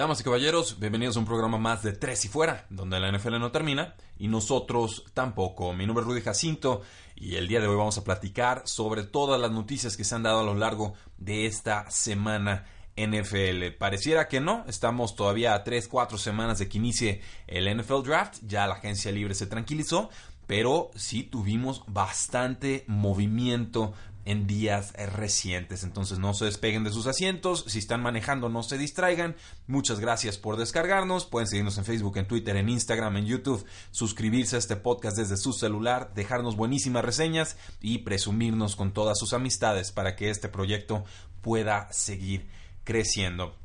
Damas y caballeros, bienvenidos a un programa más de Tres y Fuera, donde la NFL no termina y nosotros tampoco. Mi nombre es Rudy Jacinto y el día de hoy vamos a platicar sobre todas las noticias que se han dado a lo largo de esta semana NFL. Pareciera que no, estamos todavía a 3, 4 semanas de que inicie el NFL Draft, ya la agencia libre se tranquilizó, pero sí tuvimos bastante movimiento en días recientes. Entonces no se despeguen de sus asientos. Si están manejando, no se distraigan. Muchas gracias por descargarnos. Pueden seguirnos en Facebook, en Twitter, en Instagram, en YouTube. Suscribirse a este podcast desde su celular. Dejarnos buenísimas reseñas y presumirnos con todas sus amistades para que este proyecto pueda seguir creciendo.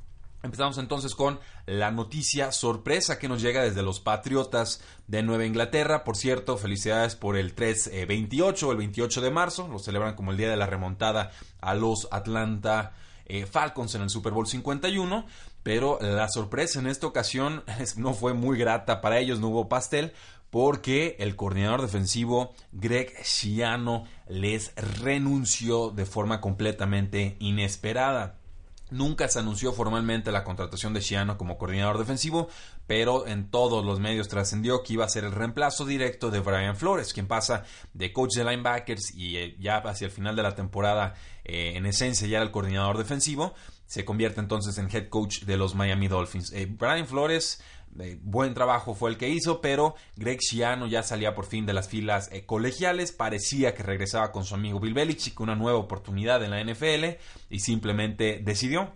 Empezamos entonces con la noticia sorpresa que nos llega desde los Patriotas de Nueva Inglaterra. Por cierto, felicidades por el 3-28, el 28 de marzo. Lo celebran como el día de la remontada a los Atlanta eh, Falcons en el Super Bowl 51. Pero la sorpresa en esta ocasión no fue muy grata para ellos, no hubo pastel. Porque el coordinador defensivo Greg Schiano les renunció de forma completamente inesperada. Nunca se anunció formalmente la contratación de Shiano como coordinador defensivo, pero en todos los medios trascendió que iba a ser el reemplazo directo de Brian Flores, quien pasa de coach de linebackers y eh, ya hacia el final de la temporada, eh, en esencia ya era el coordinador defensivo, se convierte entonces en head coach de los Miami Dolphins. Eh, Brian Flores buen trabajo fue el que hizo, pero Greg Schiano ya salía por fin de las filas eh, colegiales, parecía que regresaba con su amigo Bill Belichick, una nueva oportunidad en la NFL y simplemente decidió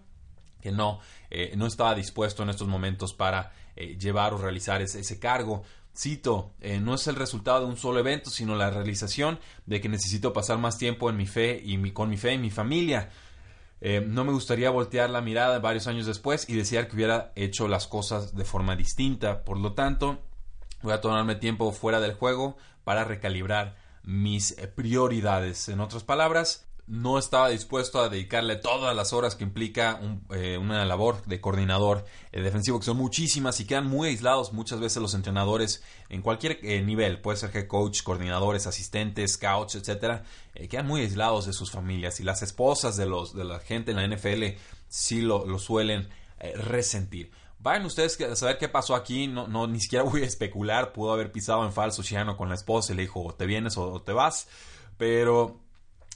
que no, eh, no estaba dispuesto en estos momentos para eh, llevar o realizar ese, ese cargo. Cito, no es el resultado de un solo evento, sino la realización de que necesito pasar más tiempo en mi fe y mi, con mi fe y mi familia. Eh, no me gustaría voltear la mirada varios años después y desear que hubiera hecho las cosas de forma distinta. Por lo tanto, voy a tomarme tiempo fuera del juego para recalibrar mis prioridades. En otras palabras, no estaba dispuesto a dedicarle todas las horas que implica eh, una labor de coordinador eh, defensivo, que son muchísimas y quedan muy aislados muchas veces los entrenadores en cualquier eh, nivel, puede ser head coach, coordinadores, asistentes, scouts, etcétera, quedan muy aislados de sus familias y las esposas de, los, de la gente en la NFL sí lo, suelen resentir. Vayan ustedes a saber qué pasó aquí, no, ni siquiera voy a especular, pudo haber pisado en falso Chiano con la esposa y le dijo o te vienes o te vas, pero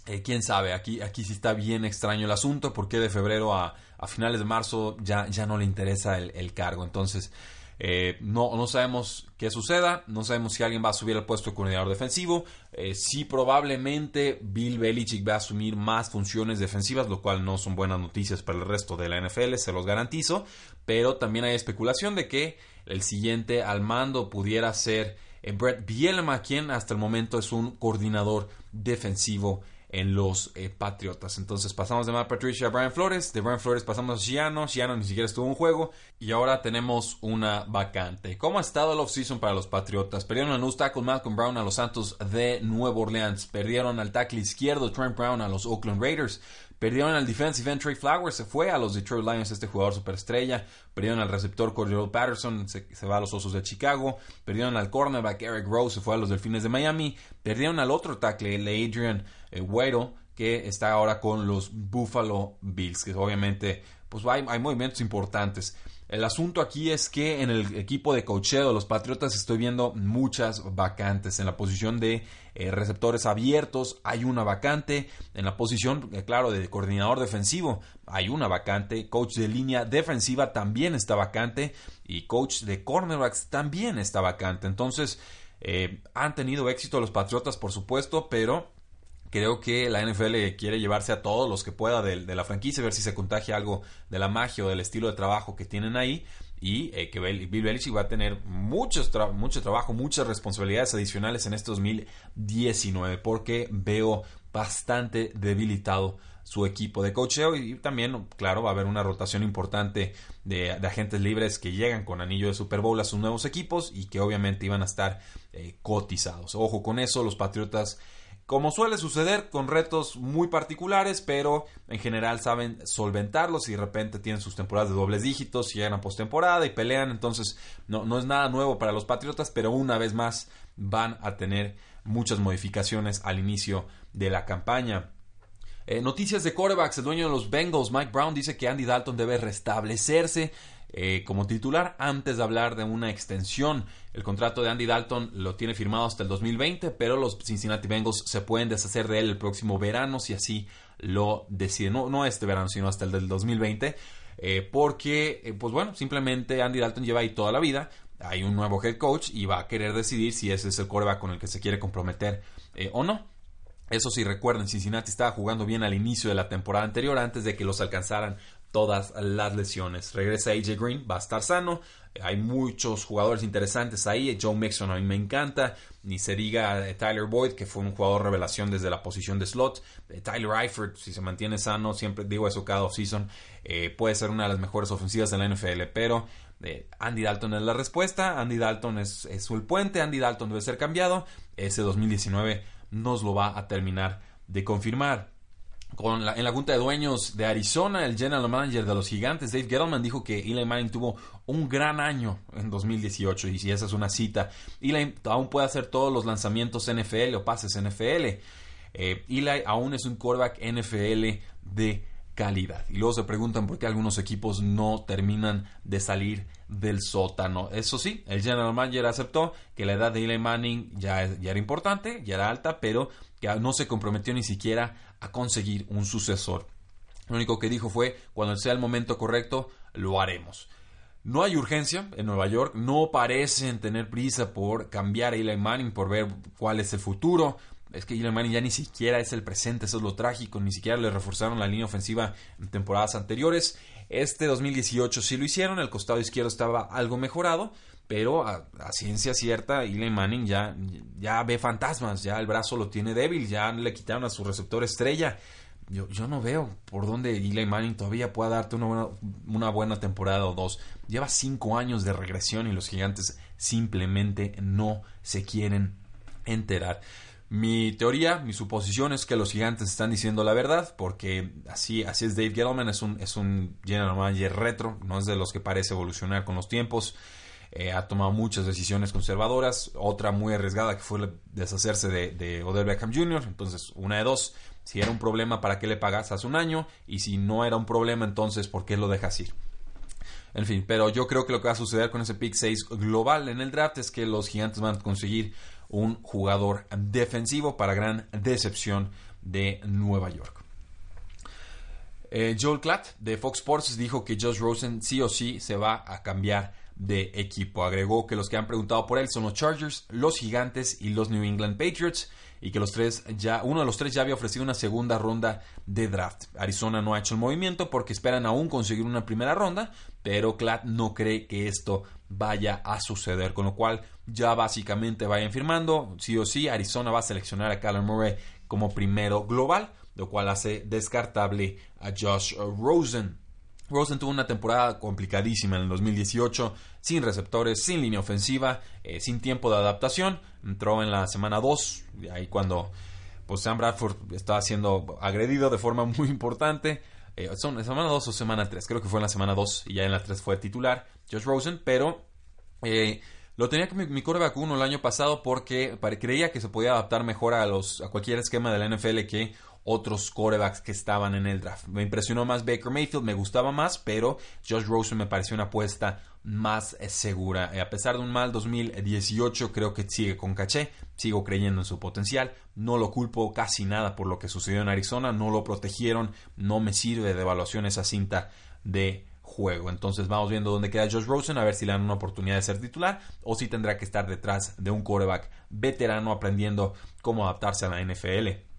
eh, quién sabe, aquí, aquí sí está bien extraño el asunto, porque de febrero a, finales de marzo ya, ya no le interesa el, cargo. Entonces, eh, no, no sabemos qué suceda, no sabemos si alguien va a subir al puesto de coordinador defensivo. Eh, sí, probablemente Bill Belichick va a asumir más funciones defensivas, lo cual no son buenas noticias para el resto de la NFL, se los garantizo. Pero también hay especulación de que el siguiente al mando pudiera ser Brett Bielema, quien hasta el momento es un coordinador defensivo en los eh, Patriotas. Entonces pasamos de Matt Patricia a Brian Flores, de Brian Flores pasamos a Shiano, Shiano ni siquiera estuvo en juego y ahora tenemos una vacante. ¿Cómo ha estado el offseason para los Patriotas? Perdieron al nose tackle Malcolm Brown a los Santos de Nueva Orleans, perdieron al tackle izquierdo Trent Brown a los Oakland Raiders, Perdieron al defensive end Trey Flowers, se fue a los Detroit Lions, este jugador superestrella. Perdieron al receptor Cordero Patterson, se, va a los Osos de Chicago. Perdieron al cornerback Eric Rose, se fue a los Delfines de Miami. Perdieron al otro tackle, el Adrian eh, que está ahora con los Buffalo Bills, que obviamente pues hay movimientos importantes. El asunto aquí es que en el equipo de cocheo de los Patriotas estoy viendo muchas vacantes. En la posición de eh, receptores abiertos hay una vacante. En la posición, eh, claro, de coordinador defensivo hay una vacante. Coach de línea defensiva también está vacante. Y coach de cornerbacks también está vacante. Entonces, eh, han tenido éxito los Patriotas, por supuesto, pero Creo que la NFL quiere llevarse a todos los que pueda de, la franquicia, ver si se contagia algo de la magia o del estilo de trabajo que tienen ahí y eh, que Bill Belichick va a tener mucho trabajo, muchas responsabilidades adicionales en este 2019 porque veo bastante debilitado su equipo de cocheo y también, claro, va a haber una rotación importante de, agentes libres que llegan con anillo de Super Bowl a sus nuevos equipos y que obviamente iban a estar eh, cotizados. Ojo con eso, los Patriotas como suele suceder con retos muy particulares, pero en general saben solventarlos y de repente tienen sus temporadas de dobles dígitos, llegan a postemporada y pelean, entonces no, no es nada nuevo para los Patriotas, pero una vez más van a tener muchas modificaciones al inicio de la campaña. Eh, noticias de quarterbacks, el dueño de los Bengals, Mike Brown, dice que Andy Dalton debe restablecerse eh, como titular antes de hablar de una extensión. El contrato de Andy Dalton lo tiene firmado hasta el 2020, pero los Cincinnati Bengals se pueden deshacer de él el próximo verano si así lo deciden. No, no este verano, sino hasta el del 2020. Eh, porque, pues bueno, simplemente Andy Dalton lleva ahí toda la vida. Hay un nuevo head coach y va a querer decidir si ese es el quarterback con el que se quiere comprometer o no. Eso sí, recuerden, Cincinnati estaba jugando bien al inicio de la temporada anterior antes de que los alcanzaran todas las lesiones. Regresa AJ Green, va a estar sano. Hay muchos jugadores interesantes ahí. Joe Mixon a mí me encanta. Ni se diga eh, Tyler Boyd, que fue un jugador revelación desde la posición de slot. Eh, Tyler Eifert, si se mantiene sano, siempre digo eso cada offseason, eh, puede ser una de las mejores ofensivas en la NFL. Pero Andy Dalton es la respuesta. Andy Dalton es, es el puente. Andy Dalton debe ser cambiado. Ese 2019 nos lo va a terminar de confirmar. En la junta de dueños de Arizona, el general manager de los gigantes, Dave Gettleman, dijo que Eli Manning tuvo un gran año en 2018 y si esa es una cita, Eli aún puede hacer todos los lanzamientos NFL o pases NFL. Eh, Eli aún es un quarterback NFL de calidad. Y luego se preguntan por qué algunos equipos no terminan de salir del sótano. Eso sí, el general manager aceptó que la edad de Eli Manning ya, ya era importante, ya era alta, pero que no se comprometió ni siquiera a conseguir un sucesor. Lo único que dijo fue, cuando sea el momento correcto, lo haremos. No hay urgencia en Nueva York, no parecen tener prisa por cambiar a Eli Manning, por ver cuál es el futuro es que Eli Manning ya ni siquiera es el presente, eso es lo trágico, ni siquiera le reforzaron la línea ofensiva en temporadas anteriores. Este 2018 sí lo hicieron, el costado izquierdo estaba algo mejorado, pero a, ciencia cierta, Eli Manning ya, ya ve fantasmas, ya el brazo lo tiene débil, ya le quitaron a su receptor estrella. Yo, yo no veo por dónde Eli Manning todavía pueda darte una buena, una buena temporada o dos. Lleva cinco años de regresión y los gigantes simplemente no se quieren enterar. Mi teoría, mi suposición es que los gigantes están diciendo la verdad, porque así, así es Dave Gettleman, es un, es un general manager retro, no es de los que parece evolucionar con los tiempos. Eh, ha tomado muchas decisiones conservadoras, otra muy arriesgada que fue deshacerse de, de Odell Beckham Jr., entonces una de dos, si era un problema, ¿para qué le pagas hace un año? Y si no era un problema, entonces, ¿por qué lo dejas ir? En fin, pero yo creo que lo que va a suceder con ese pick 6 global en el draft es que los gigantes van a conseguir un jugador defensivo para gran decepción de Nueva York. Eh, Joel Klatt de Fox Sports dijo que Josh Rosen sí o sí se va a cambiar de equipo. Agregó que los que han preguntado por él son los Chargers, los Gigantes y los New England Patriots y que los tres ya uno de los tres ya había ofrecido una segunda ronda de draft. Arizona no ha hecho el movimiento porque esperan aún conseguir una primera ronda, pero Klatt no cree que esto vaya a suceder, con lo cual ya básicamente vayan firmando, sí o sí Arizona va a seleccionar a Kyler Murray como primero global, lo cual hace descartable a Josh Rosen. Rosen tuvo una temporada complicadísima en el 2018, sin receptores, sin línea ofensiva, eh, sin tiempo de adaptación. Entró en la semana 2, ahí cuando pues, Sam Bradford estaba siendo agredido de forma muy importante. Eh, son semana 2 o semana 3, creo que fue en la semana 2 y ya en la 3 fue titular Josh Rosen, pero eh, lo tenía con mi, mi 1 el año pasado porque creía que se podía adaptar mejor a, los, a cualquier esquema de la NFL que otros quarterbacks que estaban en el draft. Me impresionó más Baker Mayfield, me gustaba más, pero Josh Rosen me pareció una apuesta más eh, segura. Eh, a pesar de un mal 2018, creo que sigue con caché, sigo creyendo en su potencial. No lo culpo casi nada por lo que sucedió en Arizona, no lo protegieron, no me sirve de evaluación esa cinta de juego. Entonces vamos viendo dónde queda Josh Rosen, a ver si le dan una oportunidad de ser titular o si tendrá que estar detrás de un quarterback veterano aprendiendo cómo adaptarse a la NFL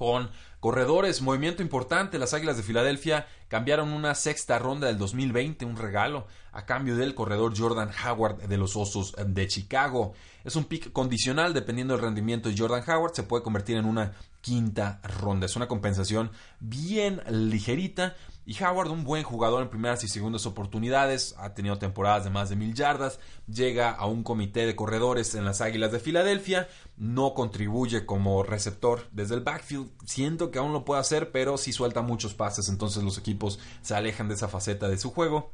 con corredores, movimiento importante, las Águilas de Filadelfia cambiaron una sexta ronda del 2020, un regalo, a cambio del corredor Jordan Howard de los Osos de Chicago. Es un pick condicional, dependiendo del rendimiento de Jordan Howard, se puede convertir en una quinta ronda. Es una compensación bien ligerita. Y Howard, un buen jugador en primeras y segundas oportunidades, ha tenido temporadas de más de mil yardas, llega a un comité de corredores en las Águilas de Filadelfia, no contribuye como receptor desde el backfield, siento que aún lo puede hacer, pero sí suelta muchos pases, entonces los equipos se alejan de esa faceta de su juego.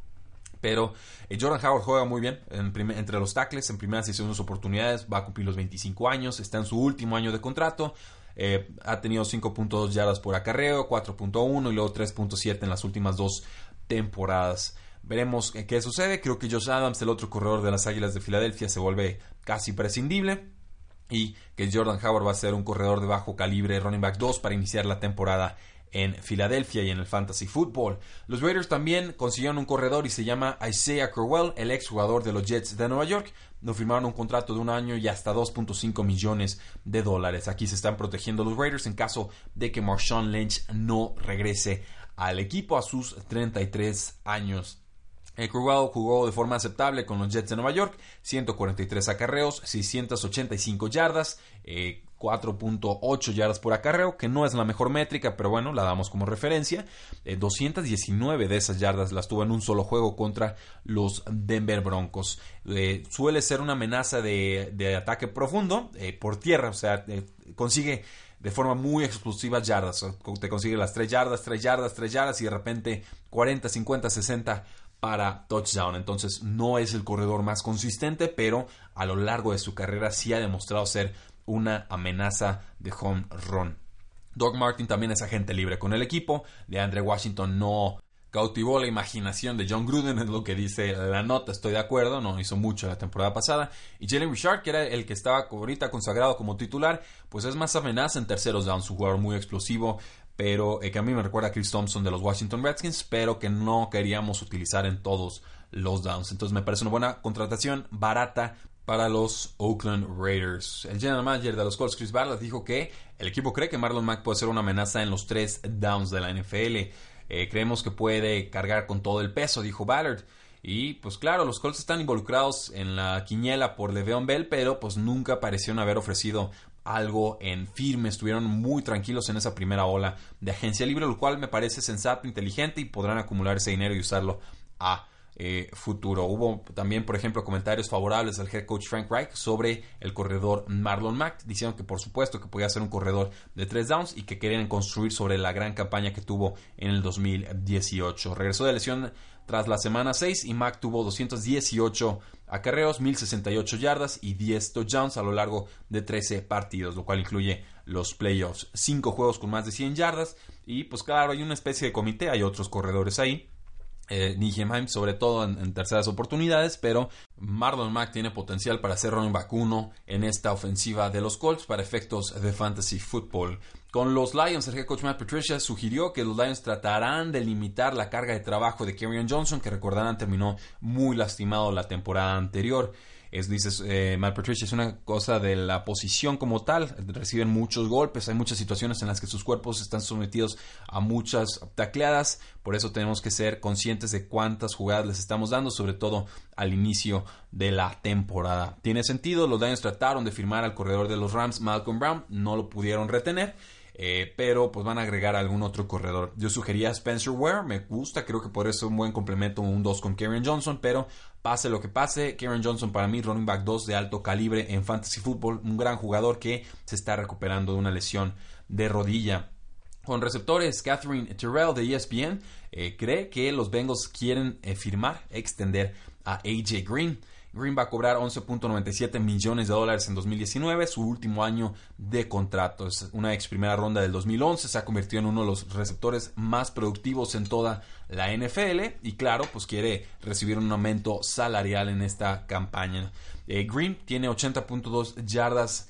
Pero eh, Jordan Howard juega muy bien entre los tackles en primeras y segundas oportunidades. Va a cumplir los 25 años. Está en su último año de contrato. Eh, ha tenido 5.2 yardas por acarreo, 4.1 y luego 3.7 en las últimas dos temporadas. Veremos qué sucede. Creo que Josh Adams, el otro corredor de las Águilas de Filadelfia, se vuelve casi prescindible. Y que Jordan Howard va a ser un corredor de bajo calibre, running back 2, para iniciar la temporada en Filadelfia y en el Fantasy Football. Los Raiders también consiguieron un corredor y se llama Isaiah Crowell, el ex jugador de los Jets de Nueva York. Lo firmaron un contrato de un año y hasta 2.5 millones de dólares. Aquí se están protegiendo los Raiders en caso de que Marshawn Lynch no regrese al equipo a sus 33 años. El Crowell jugó de forma aceptable con los Jets de Nueva York, 143 acarreos, 685 yardas, eh, 4.8 yardas por acarreo, que no es la mejor métrica, pero bueno, la damos como referencia. 219 eh, de esas yardas las tuvo en un solo juego contra los Denver Broncos. Eh, suele ser una amenaza de, ataque profundo eh, por tierra, o sea, consigue de forma muy explosiva yardas. Te consigue las 3 yardas, 3 yardas, 3 yardas y de repente 40, 50, 60 para touchdown. Entonces no es el corredor más consistente, pero a lo largo de su carrera sí ha demostrado ser una amenaza de home run. Doug Martin también es agente libre con el equipo. De Andre Washington no cautivó la imaginación de John Gruden, es lo que dice la nota, estoy de acuerdo, no hizo mucho la temporada pasada. Y Jalen Richard, que era el que estaba ahorita consagrado como titular, pues es más amenaza en terceros downs, un jugador muy explosivo, pero eh, que a mí me recuerda a Chris Thompson de los Washington Redskins, pero que no queríamos utilizar en todos los downs. Entonces me parece una buena contratación, barata, para los Oakland Raiders. El general manager de los Colts, Chris Ballard, dijo que el equipo cree que Marlon Mack puede ser una amenaza en los tres downs de la NFL. Eh, creemos que puede cargar con todo el peso, dijo Ballard. Y pues claro, los Colts están involucrados en la quiniela por Le'Veon Bell, pero pues nunca parecieron haber ofrecido algo en firme. Estuvieron muy tranquilos en esa primera ola de agencia libre, lo cual me parece sensato, inteligente y podrán acumular ese dinero y usarlo a eh, futuro. Hubo también, por ejemplo, comentarios favorables del head coach Frank Reich sobre el corredor Marlon Mack, diciendo que por supuesto que podía ser un corredor de tres downs y que querían construir sobre la gran campaña que tuvo en el 2018. Regresó de lesión tras la semana 6 y Mack tuvo 218 acarreos, 1068 yardas y 10 touchdowns a lo largo de 13 partidos, lo cual incluye los playoffs. 5 juegos con más de 100 yardas y pues claro, hay una especie de comité, hay otros corredores ahí eh, sobre todo en, terceras oportunidades, pero Marlon Mack tiene potencial para ser running back 1 en esta ofensiva de los Colts para efectos de fantasy football. Con los Lions, el head coach Matt Patricia sugirió que los Lions tratarán de limitar la carga de trabajo de Kerryon Johnson, que recordarán terminó muy lastimado la temporada anterior es, dices, eh, Patricia es una cosa de la posición como tal, reciben muchos golpes, hay muchas situaciones en las que sus cuerpos están sometidos a muchas tacleadas, por eso tenemos que ser conscientes de cuántas jugadas les estamos dando, sobre todo al inicio de la temporada. Tiene sentido, los Lions trataron de firmar al corredor de los Rams, Malcolm Brown, no lo pudieron retener eh, pero pues van a agregar algún otro corredor. Yo sugería Spencer Ware, me gusta, creo que podría ser un buen complemento, un 2 con Karen Johnson, pero pase lo que pase, Karen Johnson para mí running back 2 de alto calibre en fantasy football, un gran jugador que se está recuperando de una lesión de rodilla. Con receptores, Catherine Terrell de ESPN eh, cree que los Bengals quieren eh, firmar, extender a AJ Green. Green va a cobrar 11.97 millones de dólares en 2019, su último año de contrato. Es una ex primera ronda del 2011, se ha convertido en uno de los receptores más productivos en toda la NFL y claro, pues quiere recibir un aumento salarial en esta campaña. Eh, Green tiene 80.2 yardas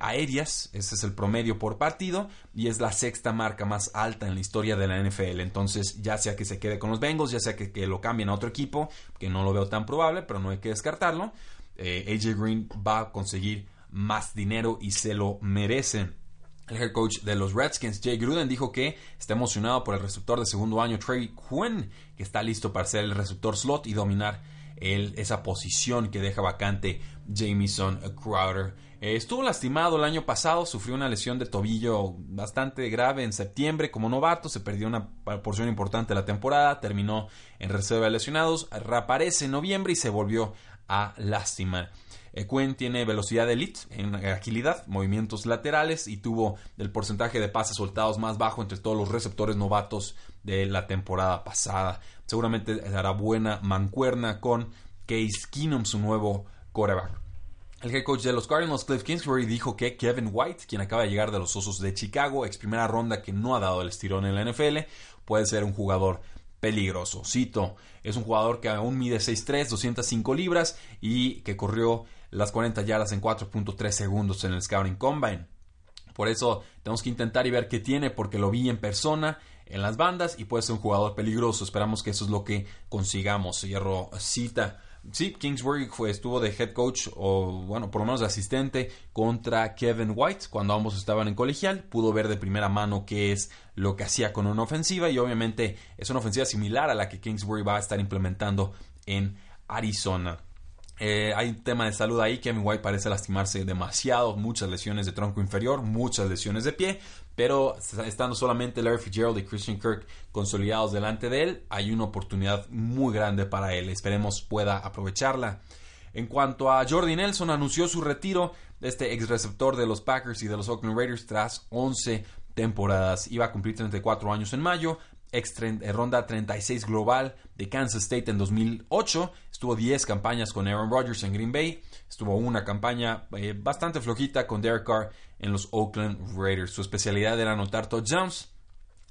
aéreas, ese es el promedio por partido y es la sexta marca más alta en la historia de la NFL. Entonces, ya sea que se quede con los Bengals, ya sea que, lo cambien a otro equipo, que no lo veo tan probable, pero no hay que descartarlo, eh, AJ Green va a conseguir más dinero y se lo merece. El head coach de los Redskins, Jay Gruden, dijo que está emocionado por el receptor de segundo año, Trey Quinn, que está listo para ser el receptor slot y dominar esa posición que deja vacante Jamison Crowder. Eh, estuvo lastimado el año pasado, sufrió una lesión de tobillo bastante grave en septiembre como novato, se perdió una porción importante de la temporada, terminó en reserva de lesionados, reaparece en noviembre y se volvió a lastimar. Eh, Quinn tiene velocidad elite en agilidad, movimientos laterales y tuvo el porcentaje de pases soltados más bajo entre todos los receptores novatos de la temporada pasada. Seguramente dará buena mancuerna con Case Keenum, su nuevo quarterback. El head coach de los Cardinals, Cliff Kingsbury, dijo que Kevin White, quien acaba de llegar de los Osos de Chicago, ex primera ronda que no ha dado el estirón en la NFL, puede ser un jugador peligroso. Cito, es un jugador que aún mide 6'3, 205 libras y que corrió las 40 yardas en 4.3 segundos en el Scouting Combine. Por eso tenemos que intentar y ver qué tiene porque lo vi en persona en las bandas y puede ser un jugador peligroso. Esperamos que eso es lo que consigamos. Cierro cita. Sí, Kingsbury fue, estuvo de head coach o, bueno, por lo menos de asistente contra Kevin White cuando ambos estaban en colegial. Pudo ver de primera mano qué es lo que hacía con una ofensiva y obviamente es una ofensiva similar a la que Kingsbury va a estar implementando en Arizona. Eh, hay un tema de salud ahí. Kevin White parece lastimarse demasiado. Muchas lesiones de tronco inferior, muchas lesiones de pie. Pero estando solamente Larry Fitzgerald y Christian Kirk consolidados delante de él, hay una oportunidad muy grande para él. Esperemos pueda aprovecharla. En cuanto a Jordi Nelson, anunció su retiro este ex receptor de los Packers y de los Oakland Raiders tras 11 temporadas. Iba a cumplir 34 años en mayo, eh, ronda 36 global de Kansas State en 2008. Estuvo 10 campañas con Aaron Rodgers en Green Bay. Estuvo una campaña eh, bastante flojita con Derek Carr en los Oakland Raiders. Su especialidad era anotar touchdowns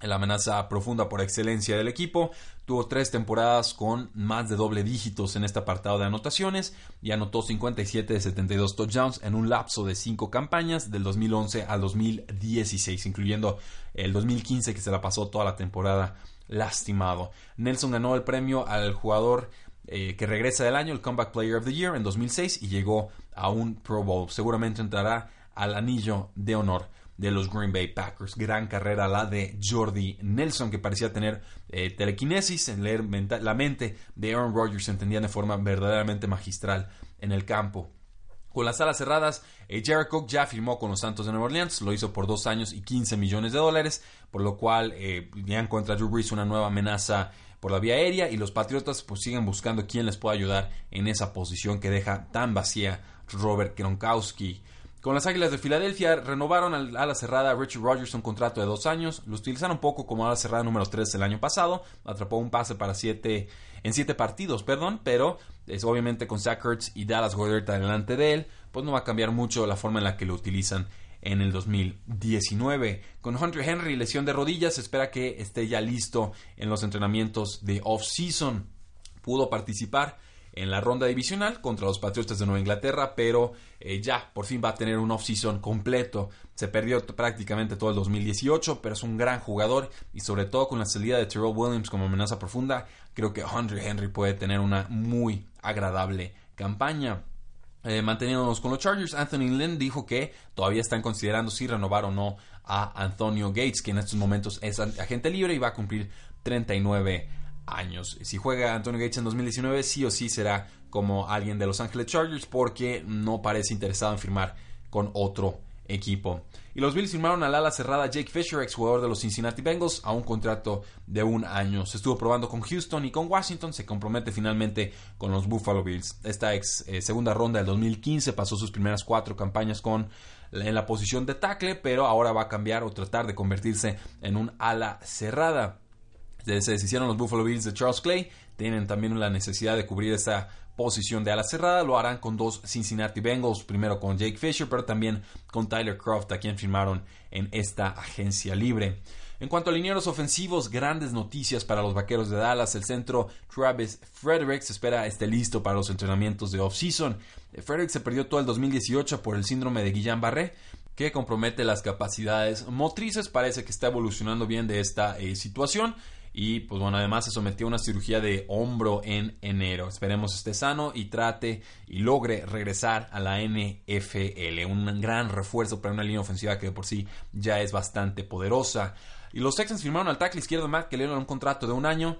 la amenaza profunda por excelencia del equipo. Tuvo tres temporadas con más de doble dígitos en este apartado de anotaciones y anotó 57 de 72 touchdowns en un lapso de cinco campañas del 2011 al 2016, incluyendo el 2015 que se la pasó toda la temporada lastimado. Nelson ganó el premio al jugador eh, que regresa del año, el Comeback Player of the Year en 2006 y llegó a un Pro Bowl. Seguramente entrará al anillo de honor de los Green Bay Packers. Gran carrera la de Jordi Nelson, que parecía tener eh, telequinesis en leer la mente de Aaron Rodgers, entendía de forma verdaderamente magistral en el campo. Con las alas cerradas, eh, Jared Cook ya firmó con los Santos de Nueva Orleans, lo hizo por dos años y 15 millones de dólares, por lo cual eh, encuentra Drew Brees una nueva amenaza por la vía aérea y los Patriotas pues siguen buscando quién les pueda ayudar en esa posición que deja tan vacía Robert Gronkowski. Con las Águilas de Filadelfia renovaron al ala cerrada Richard Rodgers un contrato de dos años. Lo utilizaron poco como ala cerrada número 3 el año pasado. Atrapó un pase para siete, en siete partidos, perdón, pero es obviamente con Zach Ertz y Dallas Goddard delante de él, pues no va a cambiar mucho la forma en la que lo utilizan en el 2019. Con Hunter Henry, lesión de rodillas, se espera que esté ya listo en los entrenamientos de off-season. Pudo participar en la ronda divisional contra los Patriotas de Nueva Inglaterra, pero eh, ya por fin va a tener un off-season completo. Se perdió prácticamente todo el 2018, pero es un gran jugador y sobre todo con la salida de Terrell Williams como amenaza profunda, creo que Andre Henry puede tener una muy agradable campaña. Eh, manteniéndonos con los Chargers, Anthony Lynn dijo que todavía están considerando si renovar o no a Antonio Gates, que en estos momentos es agente libre y va a cumplir 39 años. Si juega Antonio Gates en 2019, sí o sí será como alguien de Los Ángeles Chargers porque no parece interesado en firmar con otro equipo. Y los Bills firmaron al ala cerrada Jake Fisher, exjugador de los Cincinnati Bengals, a un contrato de un año. Se estuvo probando con Houston y con Washington, se compromete finalmente con los Buffalo Bills. Esta ex eh, segunda ronda del 2015 pasó sus primeras cuatro campañas con en la posición de tackle, pero ahora va a cambiar o tratar de convertirse en un ala cerrada se deshicieron los Buffalo Bills de Charles Clay, tienen también la necesidad de cubrir esa posición de ala cerrada, lo harán con dos Cincinnati Bengals, primero con Jake Fisher, pero también con Tyler Croft, a quien firmaron en esta agencia libre. En cuanto a linieros ofensivos, grandes noticias para los vaqueros de Dallas. El centro Travis Frederick se espera esté listo para los entrenamientos de off-season. Frederick se perdió todo el 2018 por el síndrome de Guillain-Barré, que compromete las capacidades motrices. Parece que está evolucionando bien de esta eh, situación. Y pues bueno, además se sometió a una cirugía de hombro en enero. Esperemos esté sano y trate y logre regresar a la NFL. Un gran refuerzo para una línea ofensiva que de por sí ya es bastante poderosa. Y los Texans firmaron al tackle izquierdo Matt que le dieron un contrato de un año.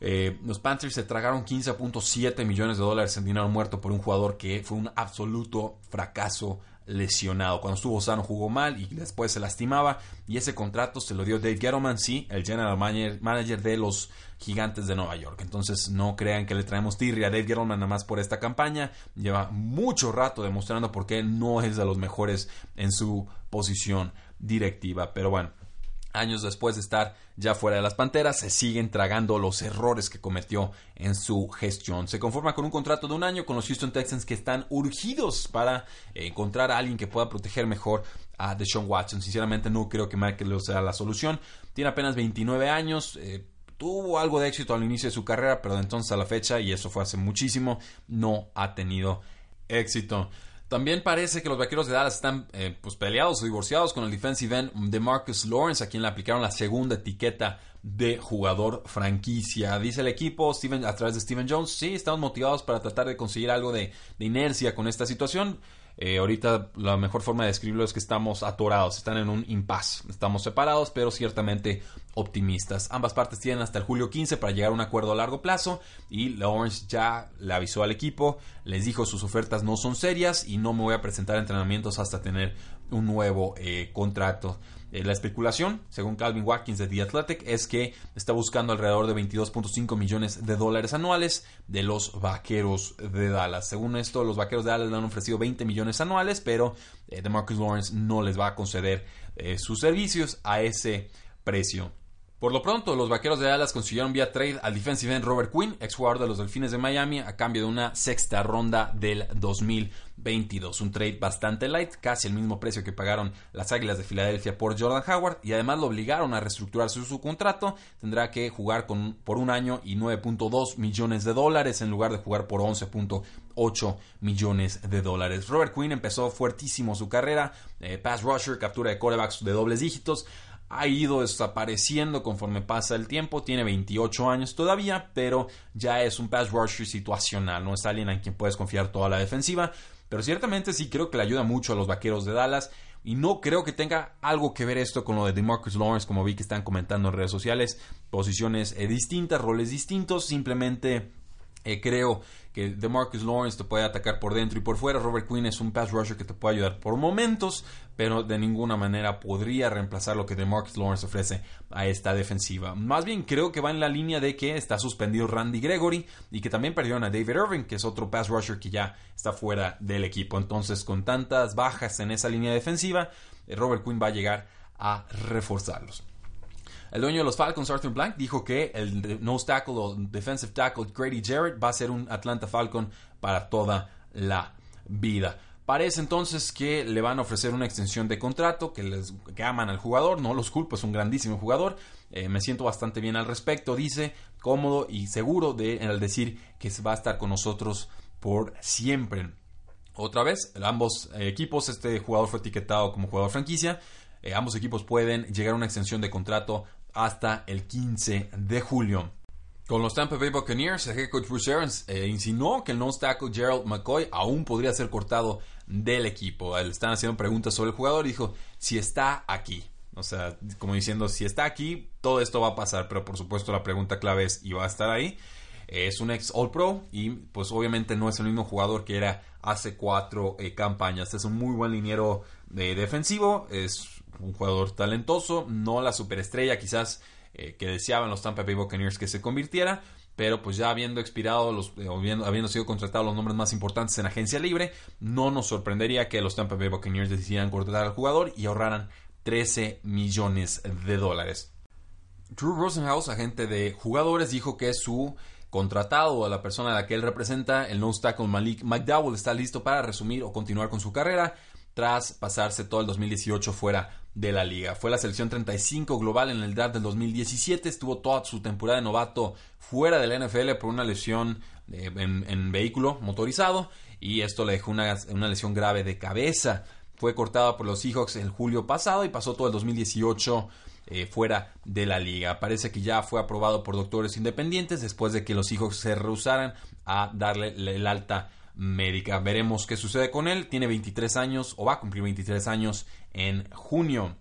Eh, los Panthers se tragaron 15.7 millones de dólares en dinero muerto por un jugador que fue un absoluto fracaso lesionado. Cuando estuvo sano jugó mal y después se lastimaba. Y ese contrato se lo dio Dave Gettleman, sí, el general manager de los gigantes de Nueva York. Entonces no crean que le traemos tirria a Dave Gettleman nada más por esta campaña. Lleva mucho rato demostrando por qué no es de los mejores en su posición directiva. Pero bueno, años después de estar ya fuera de las Panteras, se siguen tragando los errores que cometió en su gestión. Se conforma con un contrato de un año con los Houston Texans que están urgidos para encontrar a alguien que pueda proteger mejor a Deshaun Watson. Sinceramente no creo que Michael sea la solución. Tiene apenas 29 años. Eh, tuvo algo de éxito al inicio de su carrera, pero de entonces a la fecha, y eso fue hace muchísimo, no ha tenido éxito. También parece que los vaqueros de Dallas están eh, pues peleados o divorciados con el defensive end de Marcus Lawrence, a quien le aplicaron la segunda etiqueta de jugador franquicia. Dice el equipo Steven, a través de Steven Jones, sí, estamos motivados para tratar de conseguir algo de inercia con esta situación. Eh, ahorita la mejor forma de describirlo es que estamos atorados, están en un impasse. Estamos separados, pero ciertamente optimistas. Ambas partes tienen hasta el julio 15 para llegar a un acuerdo a largo plazo y Lawrence ya le avisó al equipo, les dijo sus ofertas no son serias y no me voy a presentar entrenamientos hasta tener un nuevo eh, contrato. Eh, la especulación, según Calvin Watkins de The Athletic, es que está buscando alrededor de 22.5 millones de dólares anuales de los vaqueros de Dallas. Según esto, los vaqueros de Dallas le han ofrecido 20 millones anuales, pero eh, DeMarcus Lawrence no les va a conceder eh, sus servicios a ese precio. Por lo pronto, los vaqueros de Dallas consiguieron vía trade al defensive end Robert Quinn, ex jugador de los Delfines de Miami, a cambio de una sexta ronda del 2022. Un trade bastante light, casi el mismo precio que pagaron las Águilas de Filadelfia por Jordan Howard, y además lo obligaron a reestructurar su, contrato. Tendrá que jugar por un año y 9.2 millones de dólares en lugar de jugar por 11.8 millones de dólares. Robert Quinn empezó fuertísimo su carrera, eh, pass rusher, captura de corebacks de dobles dígitos ha ido desapareciendo conforme pasa el tiempo. Tiene 28 años todavía, pero ya es un pass rusher situacional. No es alguien en quien puedes confiar toda la defensiva. Pero ciertamente sí creo que le ayuda mucho a los vaqueros de Dallas. Y no creo que tenga algo que ver esto con lo de DeMarcus Lawrence, como vi que están comentando en redes sociales. Posiciones eh, distintas, roles distintos. Simplemente eh, creo que DeMarcus Lawrence te puede atacar por dentro y por fuera. Robert Quinn es un pass rusher que te puede ayudar por momentos, pero de ninguna manera podría reemplazar lo que DeMarcus Lawrence ofrece a esta defensiva. Más bien creo que va en la línea de que está suspendido Randy Gregory y que también perdieron a David Irving, que es otro pass rusher que ya está fuera del equipo. Entonces, con tantas bajas en esa línea defensiva, eh, Robert Quinn va a llegar a reforzarlos. El dueño de los Falcons, Arthur Blank, dijo que el nose tackle o defensive tackle Grady Jarrett va a ser un Atlanta Falcon para toda la vida. Parece entonces que le van a ofrecer una extensión de contrato, que, les, aman al jugador, no los culpo, es un grandísimo jugador, eh, me siento bastante bien al respecto, dice, cómodo y seguro de, al decir que va a estar con nosotros por siempre. Otra vez, ambos equipos, este jugador fue etiquetado como jugador franquicia, eh, ambos equipos pueden llegar a una extensión de contrato hasta el 15 de julio. Con los Tampa Bay Buccaneers, el head coach Bruce Arians eh, insinuó que el nose tackle Gerald McCoy aún podría ser cortado del equipo. Le están haciendo preguntas sobre el jugador y dijo, si está aquí. O sea, como diciendo, si está aquí, todo esto va a pasar. Pero por supuesto la pregunta clave es, ¿y va a estar ahí? Es un ex All Pro y pues obviamente no es el mismo jugador que era hace cuatro eh, campañas. Es un muy buen liniero de defensivo, es un jugador talentoso, no la superestrella quizás eh, que deseaban los Tampa Bay Buccaneers que se convirtiera, pero pues ya habiendo expirado, los, eh, habiendo, sido contratados los nombres más importantes en agencia libre, no nos sorprendería que los Tampa Bay Buccaneers decidieran contratar al jugador y ahorraran 13 millones de dólares. Drew Rosenhaus, agente de jugadores, dijo que su contratado o la persona a la que él representa, el nose tackle Malik McDowell, está listo para resumir o continuar con su carrera tras pasarse todo el 2018 fuera de la liga. Fue la selección 35 global en el draft del 2017, estuvo toda su temporada de novato fuera de la NFL por una lesión eh, en, vehículo motorizado y esto le dejó una, lesión grave de cabeza. Fue cortado por los Seahawks en julio pasado y pasó todo el 2018 eh, fuera de la liga. Parece que ya fue aprobado por doctores independientes después de que los Seahawks se rehusaran a darle el alta médica. Veremos qué sucede con él. Tiene 23 años o va a cumplir 23 años en junio.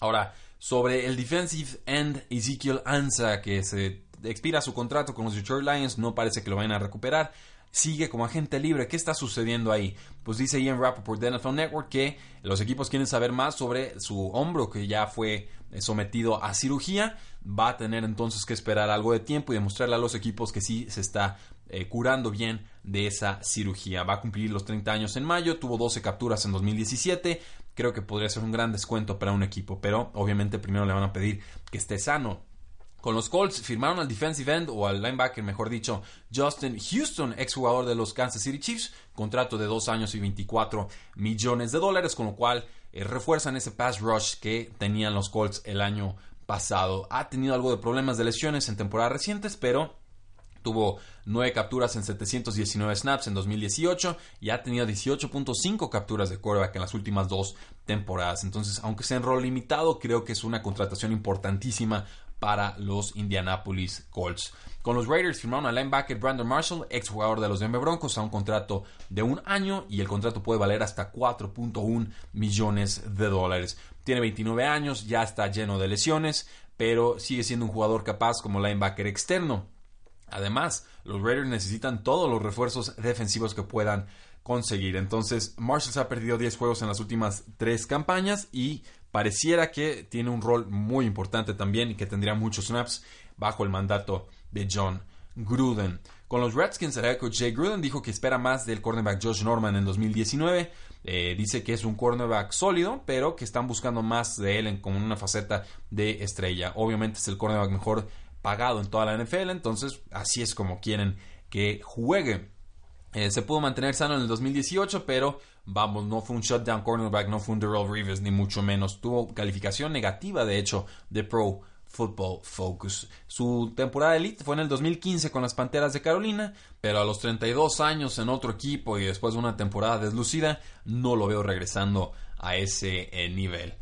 Ahora, sobre el defensive end Ezekiel Ansa, que se expira su contrato con los Detroit Lions, no parece que lo vayan a recuperar sigue como agente libre. ¿Qué está sucediendo ahí? Pues dice Ian Rappaport de NFL Network que los equipos quieren saber más sobre su hombro que ya fue sometido a cirugía. Va a tener entonces que esperar algo de tiempo y demostrarle a los equipos que sí se está eh, curando bien de esa cirugía. Va a cumplir los 30 años en mayo, tuvo 12 capturas en 2017. Creo que podría ser un gran descuento para un equipo, pero obviamente primero le van a pedir que esté sano. Con los Colts firmaron al defensive end o al linebacker, mejor dicho, Justin Houston, exjugador de los Kansas City Chiefs, contrato de dos años y 24 millones de dólares, con lo cual eh, refuerzan ese pass rush que tenían los Colts el año pasado. Ha tenido algo de problemas de lesiones en temporadas recientes, pero Tuvo 9 capturas en 719 snaps en 2018 y ha tenido 18.5 capturas de quarterback en las últimas dos temporadas. Entonces, aunque sea en rol limitado, creo que es una contratación importantísima para los Indianapolis Colts. Con los Raiders firmaron al linebacker Brandon Marshall, ex jugador de los Denver Broncos, a un contrato de un año y el contrato puede valer hasta 4.1 millones de dólares. Tiene 29 años, ya está lleno de lesiones, pero sigue siendo un jugador capaz como linebacker externo. Además, los Raiders necesitan todos los refuerzos defensivos que puedan conseguir. Entonces, Marshall se ha perdido 10 juegos en las últimas tres campañas y pareciera que tiene un rol muy importante también y que tendría muchos snaps bajo el mandato de John Gruden. Con los Redskins, el coach Jay Gruden dijo que espera más del cornerback Josh Norman en 2019. Eh, dice que es un cornerback sólido, pero que están buscando más de él en, como una faceta de estrella. Obviamente es el cornerback mejor pagado en toda la NFL, entonces así es como quieren que juegue. Eh, se pudo mantener sano en el 2018, pero vamos, no fue un shutdown cornerback, no fue un Darrell Rivers, ni mucho menos. Tuvo calificación negativa, de hecho, de Pro Football Focus. Su temporada elite fue en el 2015 con las Panteras de Carolina, pero a los 32 años en otro equipo y después de una temporada deslucida, no lo veo regresando a ese eh, nivel.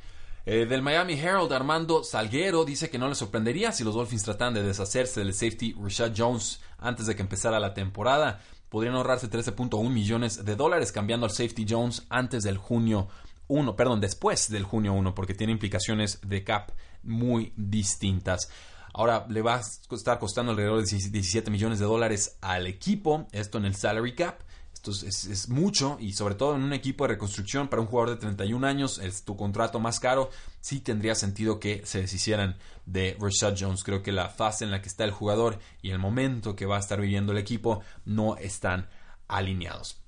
Eh, del Miami Herald, Armando Salguero dice que no le sorprendería si los Dolphins tratan de deshacerse del safety Rashad Jones antes de que empezara la temporada podrían ahorrarse 13.1 millones de dólares cambiando al safety Jones antes del junio 1, perdón, después del junio 1, porque tiene implicaciones de cap muy distintas. Ahora le va a estar costando alrededor de 17 millones de dólares al equipo, esto en el salary cap. Esto es, mucho y sobre todo en un equipo de reconstrucción para un jugador de 31 años, es tu contrato más caro, sí tendría sentido que se deshicieran de Rashad Jones. Creo que la fase en la que está el jugador y el momento que va a estar viviendo el equipo no están alineados.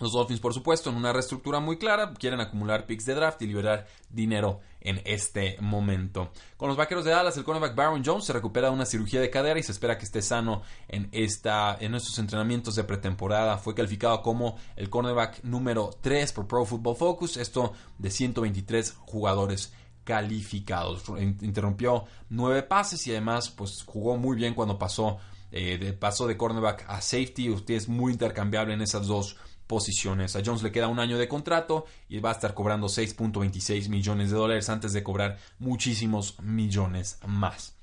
Los Dolphins, por supuesto, en una reestructura muy clara, quieren acumular picks de draft y liberar dinero en este momento. Con los vaqueros de Dallas, el cornerback Baron Jones se recupera de una cirugía de cadera y se espera que esté sano en, esta, en estos entrenamientos de pretemporada. Fue calificado como el cornerback número 3 por Pro Football Focus, esto de 123 jugadores calificados. Interrumpió nueve pases y además pues, jugó muy bien cuando pasó eh, de paso de cornerback a safety. Usted es muy intercambiable en esas dos posiciones. A Jones le queda un año de contrato y va a estar cobrando 6.26 millones de dólares antes de cobrar muchísimos millones más.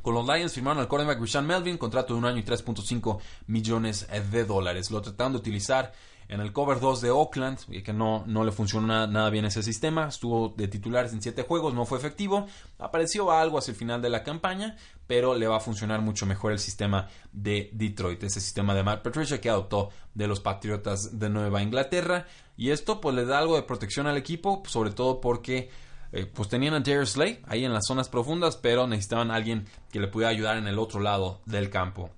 Con los Lions firmaron al cornerback Richard Melvin, contrato de un año y 3.5 millones de dólares. Lo trataron de utilizar en el cover 2 de Oakland, que no, no le funcionó nada, bien ese sistema, estuvo de titulares en 7 juegos, no fue efectivo, apareció algo hacia el final de la campaña, pero le va a funcionar mucho mejor el sistema de Detroit, ese sistema de Matt Patricia que adoptó de los Patriotas de Nueva Inglaterra, y esto pues le da algo de protección al equipo, sobre todo porque eh, pues tenían a Darius Slay ahí en las zonas profundas, pero necesitaban a alguien que le pudiera ayudar en el otro lado del campo.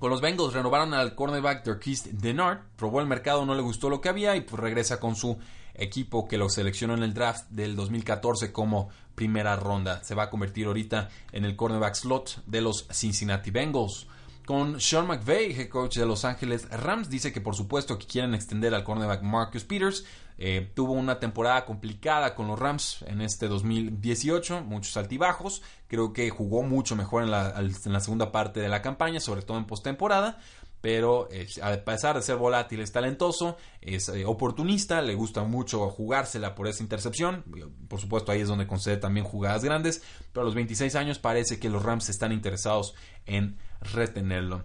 Con los Bengals renovaron al cornerback Derkist Denard, probó el mercado, no le gustó lo que había y pues regresa con su equipo que lo seleccionó en el draft del 2014 como primera ronda. Se va a convertir ahorita en el cornerback slot de los Cincinnati Bengals. Con Sean McVay, head coach de Los Ángeles Rams, dice que por supuesto que quieren extender al cornerback Marcus Peters, eh, tuvo una temporada complicada con los Rams en este 2018, muchos altibajos. Creo que jugó mucho mejor en la, segunda parte de la campaña, sobre todo en postemporada. Pero eh, a pesar de ser volátil, es talentoso, es eh, oportunista, le gusta mucho jugársela por esa intercepción. Por supuesto, ahí es donde concede también jugadas grandes. Pero a los 26 años parece que los Rams están interesados en retenerlo.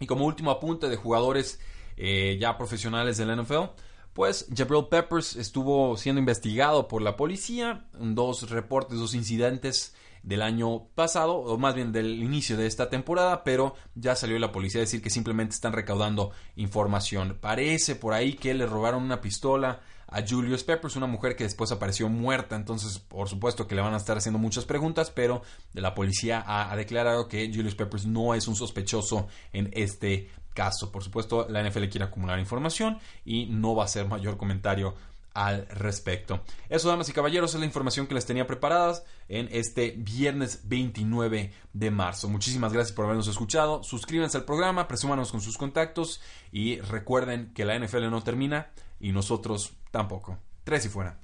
Y como último apunte de jugadores ya profesionales del NFL, pues Jabril Peppers estuvo siendo investigado por la policía. Dos reportes, dos incidentes del año pasado, o más bien del inicio de esta temporada, pero ya salió la policía a decir que simplemente están recaudando información. Parece por ahí que le robaron una pistola a Julius Peppers, una mujer que después apareció muerta, entonces por supuesto que le van a estar haciendo muchas preguntas, pero la policía ha, declarado que Julius Peppers no es un sospechoso en este caso. Por supuesto, la NFL quiere acumular información y no va a hacer mayor comentario al respecto. Eso, damas y caballeros, es la información que les tenía preparadas en este viernes 29 de marzo. Muchísimas gracias por habernos escuchado. Suscríbanse al programa, presúmanos con sus contactos y recuerden que la NFL no termina y nosotros tampoco. Tres y fuera.